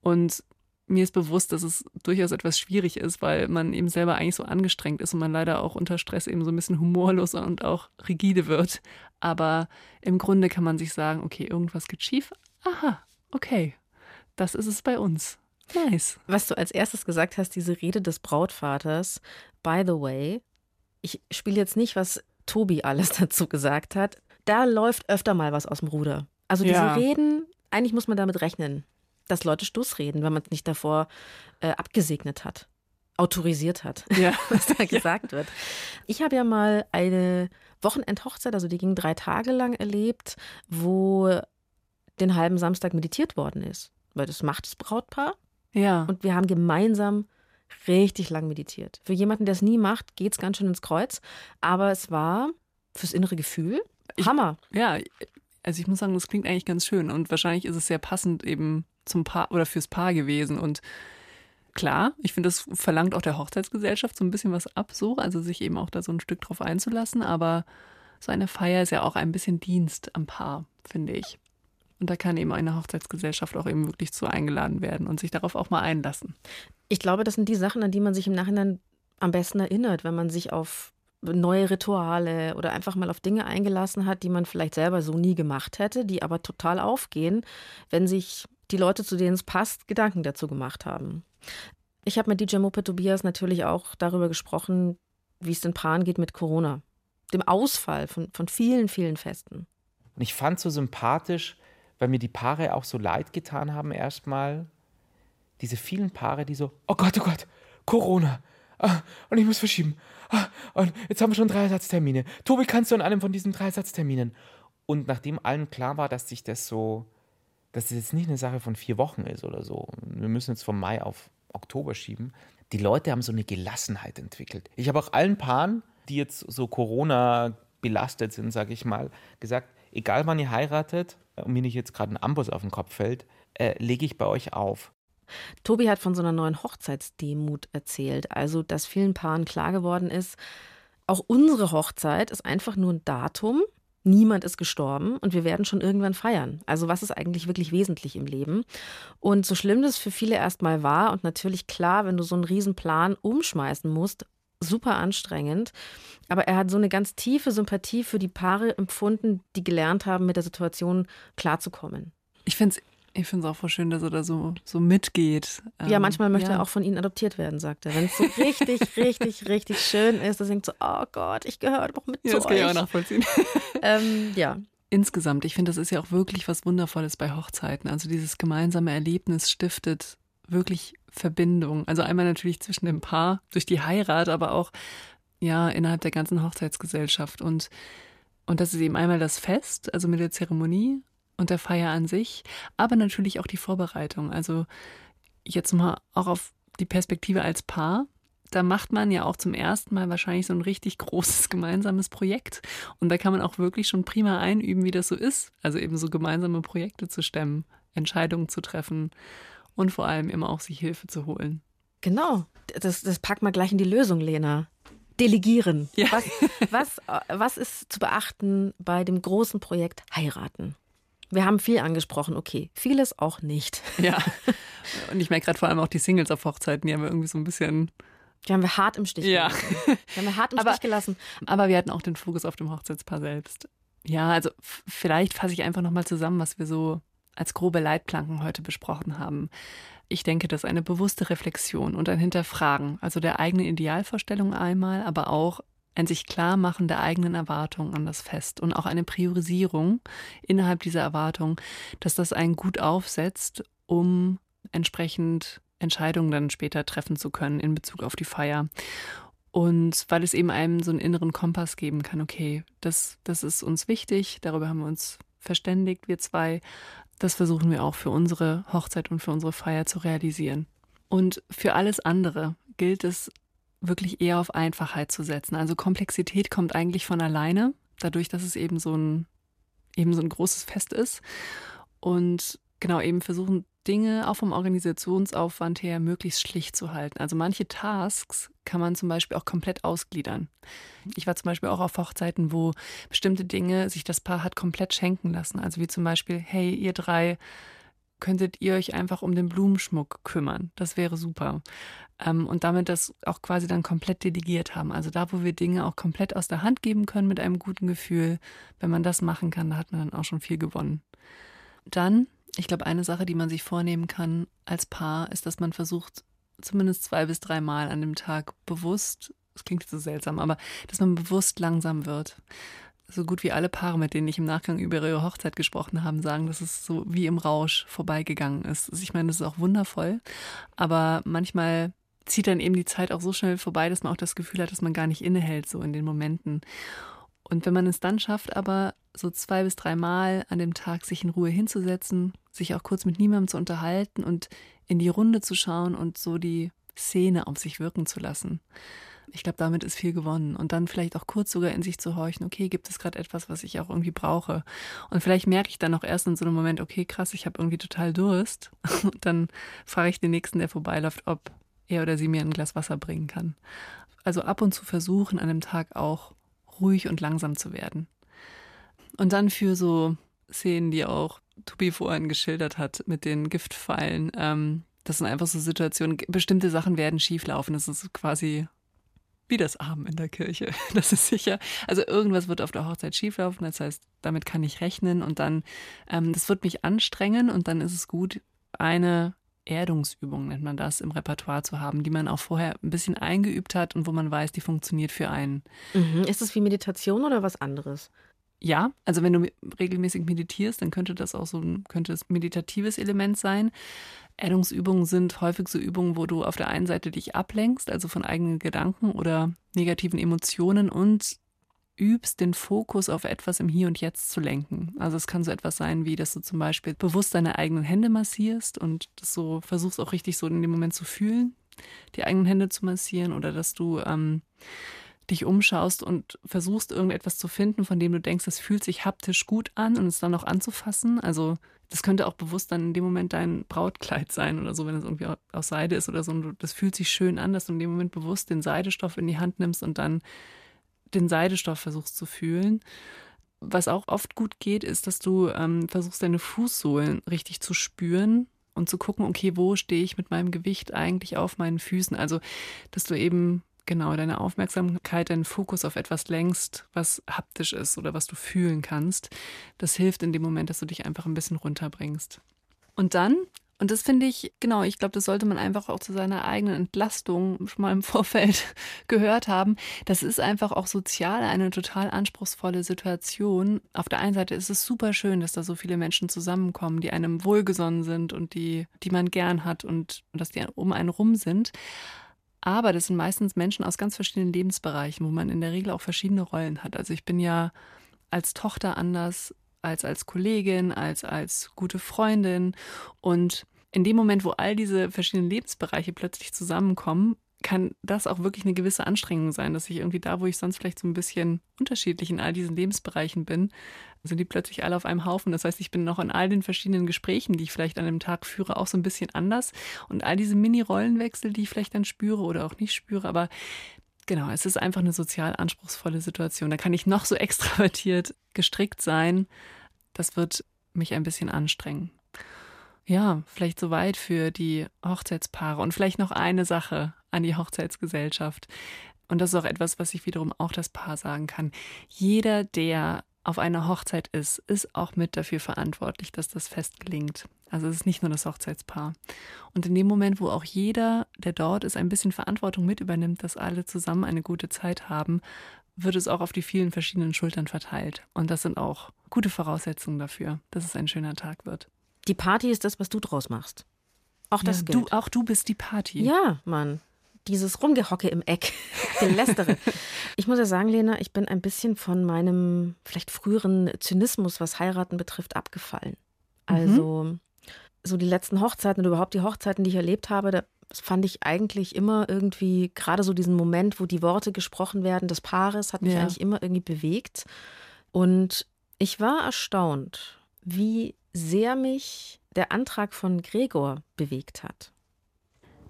Und mir ist bewusst, dass es durchaus etwas schwierig ist, weil man eben selber eigentlich so angestrengt ist und man leider auch unter Stress eben so ein bisschen humorlos und auch rigide wird. Aber im Grunde kann man sich sagen, okay, irgendwas geht schief. Aha, okay, das ist es bei uns. Nice. Was du als erstes gesagt hast, diese Rede des Brautvaters. By the way, ich spiele jetzt nicht, was Tobi alles dazu gesagt hat. Da läuft öfter mal was aus dem Ruder. Also diese ja. Reden, eigentlich muss man damit rechnen, dass Leute Stuss reden, wenn man es nicht davor äh, abgesegnet hat, autorisiert hat, ja. was da gesagt ja. wird. Ich habe ja mal eine Wochenendhochzeit, also die ging drei Tage lang erlebt, wo den halben Samstag meditiert worden ist weil das macht das Brautpaar. Ja. Und wir haben gemeinsam richtig lang meditiert. Für jemanden, der es nie macht, geht es ganz schön ins Kreuz. Aber es war fürs innere Gefühl Hammer. Ich, ja, also ich muss sagen, das klingt eigentlich ganz schön. Und wahrscheinlich ist es sehr passend eben zum Paar oder fürs Paar gewesen. Und klar, ich finde, das verlangt auch der Hochzeitsgesellschaft so ein bisschen was ab, so, also sich eben auch da so ein Stück drauf einzulassen. Aber so eine Feier ist ja auch ein bisschen Dienst am Paar, finde ich. Und da kann eben eine Hochzeitsgesellschaft auch eben wirklich zu eingeladen werden und sich darauf auch mal einlassen. Ich glaube, das sind die Sachen, an die man sich im Nachhinein am besten erinnert, wenn man sich auf neue Rituale oder einfach mal auf Dinge eingelassen hat, die man vielleicht selber so nie gemacht hätte, die aber total aufgehen, wenn sich die Leute, zu denen es passt, Gedanken dazu gemacht haben. Ich habe mit DJ Moped Tobias natürlich auch darüber gesprochen, wie es den Paaren geht mit Corona, dem Ausfall von, von vielen, vielen Festen. Ich fand so sympathisch, weil mir die Paare auch so leid getan haben erstmal. Diese vielen Paare, die so, oh Gott, oh Gott, Corona. Ah, und ich muss verschieben. Ah, und jetzt haben wir schon drei Ersatztermine. Tobi, kannst du an einem von diesen drei Ersatzterminen? Und nachdem allen klar war, dass sich das so, dass es das jetzt nicht eine Sache von vier Wochen ist oder so, wir müssen jetzt vom Mai auf Oktober schieben, die Leute haben so eine Gelassenheit entwickelt. Ich habe auch allen Paaren, die jetzt so Corona belastet sind, sage ich mal, gesagt, egal wann ihr heiratet und mir nicht jetzt gerade ein Amboss auf den Kopf fällt, äh, lege ich bei euch auf. Tobi hat von so einer neuen Hochzeitsdemut erzählt, also dass vielen Paaren klar geworden ist, auch unsere Hochzeit ist einfach nur ein Datum, niemand ist gestorben und wir werden schon irgendwann feiern. Also was ist eigentlich wirklich wesentlich im Leben? Und so schlimm das für viele erstmal war und natürlich klar, wenn du so einen Riesenplan umschmeißen musst, super anstrengend. Aber er hat so eine ganz tiefe Sympathie für die Paare empfunden, die gelernt haben, mit der Situation klarzukommen. Ich finde es ich finde es auch voll schön, dass er da so, so mitgeht. Ja, ähm, manchmal möchte ja. er auch von ihnen adoptiert werden, sagt er. Wenn es so richtig, richtig, richtig schön ist, dass er denkt so, oh Gott, ich gehöre doch mit ja, zu das euch. Das kann ich auch nachvollziehen. ähm, ja. Insgesamt, ich finde, das ist ja auch wirklich was Wundervolles bei Hochzeiten. Also dieses gemeinsame Erlebnis stiftet wirklich Verbindung. Also einmal natürlich zwischen dem Paar durch die Heirat, aber auch ja innerhalb der ganzen Hochzeitsgesellschaft. Und, und das ist eben einmal das Fest, also mit der Zeremonie und der Feier an sich, aber natürlich auch die Vorbereitung. Also jetzt mal auch auf die Perspektive als Paar. Da macht man ja auch zum ersten Mal wahrscheinlich so ein richtig großes gemeinsames Projekt. Und da kann man auch wirklich schon prima einüben, wie das so ist. Also eben so gemeinsame Projekte zu stemmen, Entscheidungen zu treffen und vor allem immer auch sich Hilfe zu holen. Genau. Das, das packt man gleich in die Lösung, Lena. Delegieren. Ja. Was, was, was ist zu beachten bei dem großen Projekt Heiraten? Wir haben viel angesprochen, okay. Vieles auch nicht. Ja. Und ich merke gerade vor allem auch die Singles auf Hochzeiten, die haben wir irgendwie so ein bisschen. Die haben wir hart im Stich ja. gelassen. Die haben wir hart im aber, Stich gelassen. Aber wir hatten auch den Fokus auf dem Hochzeitspaar selbst. Ja, also vielleicht fasse ich einfach nochmal zusammen, was wir so als grobe Leitplanken heute besprochen haben. Ich denke, dass eine bewusste Reflexion und ein Hinterfragen, also der eigenen Idealvorstellung einmal, aber auch ein sich klar machen der eigenen Erwartungen an das Fest und auch eine Priorisierung innerhalb dieser Erwartung, dass das einen gut aufsetzt, um entsprechend Entscheidungen dann später treffen zu können in Bezug auf die Feier. Und weil es eben einem so einen inneren Kompass geben kann, okay, das, das ist uns wichtig, darüber haben wir uns verständigt, wir zwei. Das versuchen wir auch für unsere Hochzeit und für unsere Feier zu realisieren. Und für alles andere gilt es wirklich eher auf Einfachheit zu setzen. Also Komplexität kommt eigentlich von alleine, dadurch, dass es eben so ein, eben so ein großes Fest ist. Und genau eben versuchen, Dinge auch vom Organisationsaufwand her möglichst schlicht zu halten. Also manche Tasks kann man zum Beispiel auch komplett ausgliedern. Ich war zum Beispiel auch auf Hochzeiten, wo bestimmte Dinge sich das Paar hat komplett schenken lassen. Also wie zum Beispiel, hey, ihr drei könntet ihr euch einfach um den Blumenschmuck kümmern. Das wäre super. Ähm, und damit das auch quasi dann komplett delegiert haben. Also da, wo wir Dinge auch komplett aus der Hand geben können mit einem guten Gefühl, wenn man das machen kann, da hat man dann auch schon viel gewonnen. Dann, ich glaube, eine Sache, die man sich vornehmen kann als Paar, ist, dass man versucht, zumindest zwei bis drei Mal an dem Tag bewusst, das klingt so seltsam, aber dass man bewusst langsam wird so gut wie alle Paare, mit denen ich im Nachgang über ihre Hochzeit gesprochen habe, sagen, dass es so wie im Rausch vorbeigegangen ist. Also ich meine, das ist auch wundervoll, aber manchmal zieht dann eben die Zeit auch so schnell vorbei, dass man auch das Gefühl hat, dass man gar nicht innehält, so in den Momenten. Und wenn man es dann schafft, aber so zwei bis drei Mal an dem Tag sich in Ruhe hinzusetzen, sich auch kurz mit niemandem zu unterhalten und in die Runde zu schauen und so die Szene auf sich wirken zu lassen, ich glaube, damit ist viel gewonnen. Und dann vielleicht auch kurz sogar in sich zu horchen, okay, gibt es gerade etwas, was ich auch irgendwie brauche? Und vielleicht merke ich dann auch erst in so einem Moment, okay, krass, ich habe irgendwie total Durst. Und dann frage ich den Nächsten, der vorbeiläuft, ob er oder sie mir ein Glas Wasser bringen kann. Also ab und zu versuchen, an dem Tag auch ruhig und langsam zu werden. Und dann für so Szenen, die auch Tobi vorhin geschildert hat mit den Giftpfeilen, ähm, das sind einfach so Situationen, bestimmte Sachen werden schieflaufen. Das ist quasi wie das Abend in der Kirche. Das ist sicher. Also irgendwas wird auf der Hochzeit schieflaufen. Das heißt, damit kann ich rechnen und dann, ähm, das wird mich anstrengen und dann ist es gut, eine Erdungsübung nennt man das im Repertoire zu haben, die man auch vorher ein bisschen eingeübt hat und wo man weiß, die funktioniert für einen. Mhm. Ist das wie Meditation oder was anderes? Ja, also wenn du regelmäßig meditierst, dann könnte das auch so ein könnte es meditatives Element sein. Erdungsübungen sind häufig so Übungen, wo du auf der einen Seite dich ablenkst, also von eigenen Gedanken oder negativen Emotionen und übst, den Fokus auf etwas im Hier und Jetzt zu lenken. Also es kann so etwas sein, wie dass du zum Beispiel bewusst deine eigenen Hände massierst und das so versuchst auch richtig so in dem Moment zu fühlen, die eigenen Hände zu massieren oder dass du ähm, dich umschaust und versuchst irgendetwas zu finden, von dem du denkst, das fühlt sich haptisch gut an und es dann auch anzufassen. Also das könnte auch bewusst dann in dem Moment dein Brautkleid sein oder so, wenn es irgendwie aus Seide ist oder so. Und das fühlt sich schön an, dass du in dem Moment bewusst den Seidestoff in die Hand nimmst und dann den Seidestoff versuchst zu fühlen. Was auch oft gut geht, ist, dass du ähm, versuchst, deine Fußsohlen richtig zu spüren und zu gucken, okay, wo stehe ich mit meinem Gewicht eigentlich auf meinen Füßen? Also, dass du eben genau deine Aufmerksamkeit, deinen Fokus auf etwas lenkst, was haptisch ist oder was du fühlen kannst. Das hilft in dem Moment, dass du dich einfach ein bisschen runterbringst. Und dann und das finde ich, genau, ich glaube, das sollte man einfach auch zu seiner eigenen Entlastung schon mal im Vorfeld gehört haben. Das ist einfach auch sozial eine total anspruchsvolle Situation. Auf der einen Seite ist es super schön, dass da so viele Menschen zusammenkommen, die einem wohlgesonnen sind und die, die man gern hat und, und dass die um einen rum sind. Aber das sind meistens Menschen aus ganz verschiedenen Lebensbereichen, wo man in der Regel auch verschiedene Rollen hat. Also ich bin ja als Tochter anders als als Kollegin, als als gute Freundin und in dem Moment, wo all diese verschiedenen Lebensbereiche plötzlich zusammenkommen, kann das auch wirklich eine gewisse Anstrengung sein, dass ich irgendwie da, wo ich sonst vielleicht so ein bisschen unterschiedlich in all diesen Lebensbereichen bin, sind die plötzlich alle auf einem Haufen. Das heißt, ich bin noch in all den verschiedenen Gesprächen, die ich vielleicht an einem Tag führe, auch so ein bisschen anders. Und all diese Mini-Rollenwechsel, die ich vielleicht dann spüre oder auch nicht spüre, aber genau, es ist einfach eine sozial anspruchsvolle Situation. Da kann ich noch so extravertiert gestrickt sein. Das wird mich ein bisschen anstrengen. Ja, vielleicht soweit für die Hochzeitspaare. Und vielleicht noch eine Sache an die Hochzeitsgesellschaft. Und das ist auch etwas, was ich wiederum auch das Paar sagen kann. Jeder, der auf einer Hochzeit ist, ist auch mit dafür verantwortlich, dass das Fest gelingt. Also es ist nicht nur das Hochzeitspaar. Und in dem Moment, wo auch jeder, der dort ist, ein bisschen Verantwortung mit übernimmt, dass alle zusammen eine gute Zeit haben, wird es auch auf die vielen verschiedenen Schultern verteilt. Und das sind auch gute Voraussetzungen dafür, dass es ein schöner Tag wird. Die Party ist das, was du draus machst. Auch das ja, gilt. Du, auch du bist die Party. Ja, Mann. Dieses Rumgehocke im Eck, Gelästere. ich muss ja sagen, Lena, ich bin ein bisschen von meinem vielleicht früheren Zynismus, was Heiraten betrifft, abgefallen. Mhm. Also mhm. so die letzten Hochzeiten und überhaupt die Hochzeiten, die ich erlebt habe, da fand ich eigentlich immer irgendwie, gerade so diesen Moment, wo die Worte gesprochen werden des Paares, hat mich ja. eigentlich immer irgendwie bewegt. Und ich war erstaunt, wie sehr mich der Antrag von Gregor bewegt hat.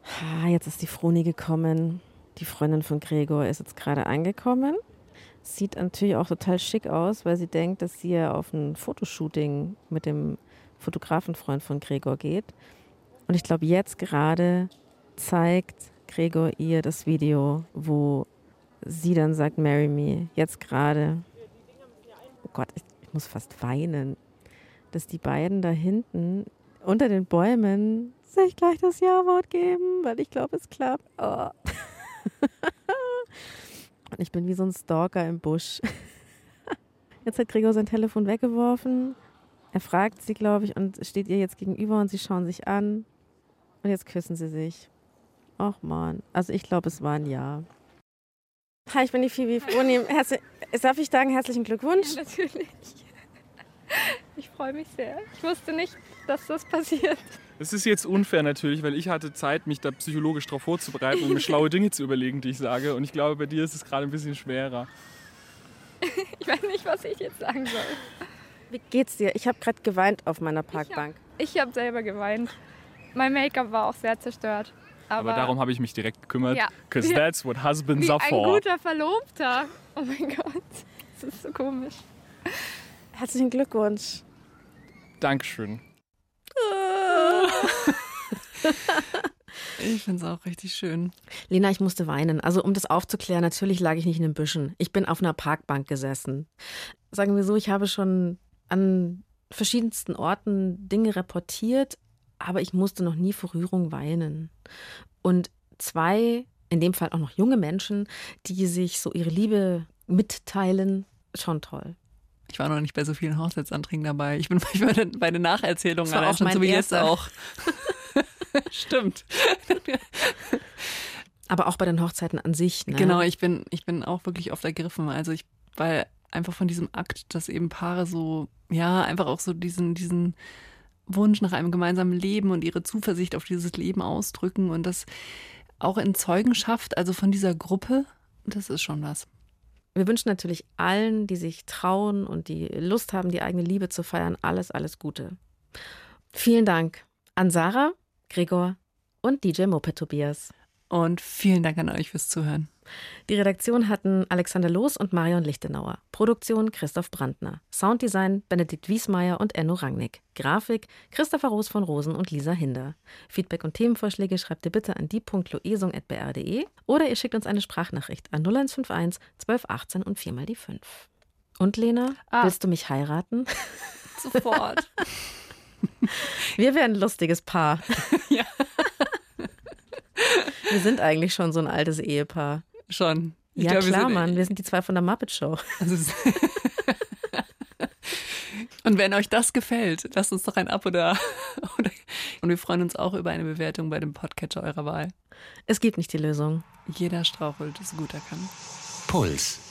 Ha, jetzt ist die Froni gekommen. Die Freundin von Gregor ist jetzt gerade angekommen. Sieht natürlich auch total schick aus, weil sie denkt, dass sie ja auf ein Fotoshooting mit dem Fotografenfreund von Gregor geht. Und ich glaube, jetzt gerade zeigt Gregor ihr das Video, wo sie dann sagt, Marry me. Jetzt gerade. Oh Gott, ich muss fast weinen dass die beiden da hinten unter den Bäumen sich gleich das Ja-Wort geben, weil ich glaube, es klappt. Oh. Und ich bin wie so ein Stalker im Busch. Jetzt hat Gregor sein Telefon weggeworfen. Er fragt sie, glaube ich, und steht ihr jetzt gegenüber und sie schauen sich an. Und jetzt küssen sie sich. Ach man, also ich glaube, es war ein Ja. Hi, ich bin die Phoebe Froni. Darf ich sagen, herzlichen Glückwunsch? Ja, natürlich. Ich freue mich sehr. Ich wusste nicht, dass das passiert. Es ist jetzt unfair natürlich, weil ich hatte Zeit, mich da psychologisch darauf vorzubereiten und mir schlaue Dinge zu überlegen, die ich sage. Und ich glaube, bei dir ist es gerade ein bisschen schwerer. ich weiß nicht, was ich jetzt sagen soll. Wie geht's dir? Ich habe gerade geweint auf meiner Parkbank. Ich habe hab selber geweint. Mein Make-up war auch sehr zerstört. Aber, Aber darum habe ich mich direkt gekümmert. Ja. Because that's what husbands wie are for. Ein guter Verlobter. Oh mein Gott, das ist so komisch. Herzlichen Glückwunsch. Dankeschön. Ich finde es auch richtig schön. Lena, ich musste weinen. Also um das aufzuklären, natürlich lag ich nicht in den Büschen. Ich bin auf einer Parkbank gesessen. Sagen wir so, ich habe schon an verschiedensten Orten Dinge reportiert, aber ich musste noch nie vor Rührung weinen. Und zwei, in dem Fall auch noch junge Menschen, die sich so ihre Liebe mitteilen, schon toll. Ich war noch nicht bei so vielen Hochzeitsanträgen dabei. Ich bin manchmal bei den Nacherzählungen allein schon so wie jetzt auch. Stimmt. Aber auch bei den Hochzeiten an sich. Ne? Genau, ich bin, ich bin auch wirklich oft ergriffen. Also ich weil einfach von diesem Akt, dass eben Paare so, ja, einfach auch so diesen, diesen Wunsch nach einem gemeinsamen Leben und ihre Zuversicht auf dieses Leben ausdrücken und das auch in Zeugenschaft, also von dieser Gruppe, das ist schon was. Wir wünschen natürlich allen, die sich trauen und die Lust haben, die eigene Liebe zu feiern, alles, alles Gute. Vielen Dank an Sarah, Gregor und DJ Moped Tobias. Und vielen Dank an euch fürs Zuhören. Die Redaktion hatten Alexander Loos und Marion Lichtenauer. Produktion Christoph Brandner. Sounddesign Benedikt Wiesmeier und Enno Rangnick. Grafik Christopher Roos von Rosen und Lisa Hinder. Feedback und Themenvorschläge schreibt ihr bitte an die.loesung.br.de oder ihr schickt uns eine Sprachnachricht an 0151 1218 und 4 mal die 5. Und Lena, ah. willst du mich heiraten? Sofort. Wir wären ein lustiges Paar. ja. Wir sind eigentlich schon so ein altes Ehepaar. Schon. Ich ja, glaub, klar, wir Mann. Wir sind die zwei von der Muppet Show. Also Und wenn euch das gefällt, lasst uns doch ein Abo da. Und wir freuen uns auch über eine Bewertung bei dem Podcatcher eurer Wahl. Es gibt nicht die Lösung. Jeder strauchelt, so gut er kann. Puls.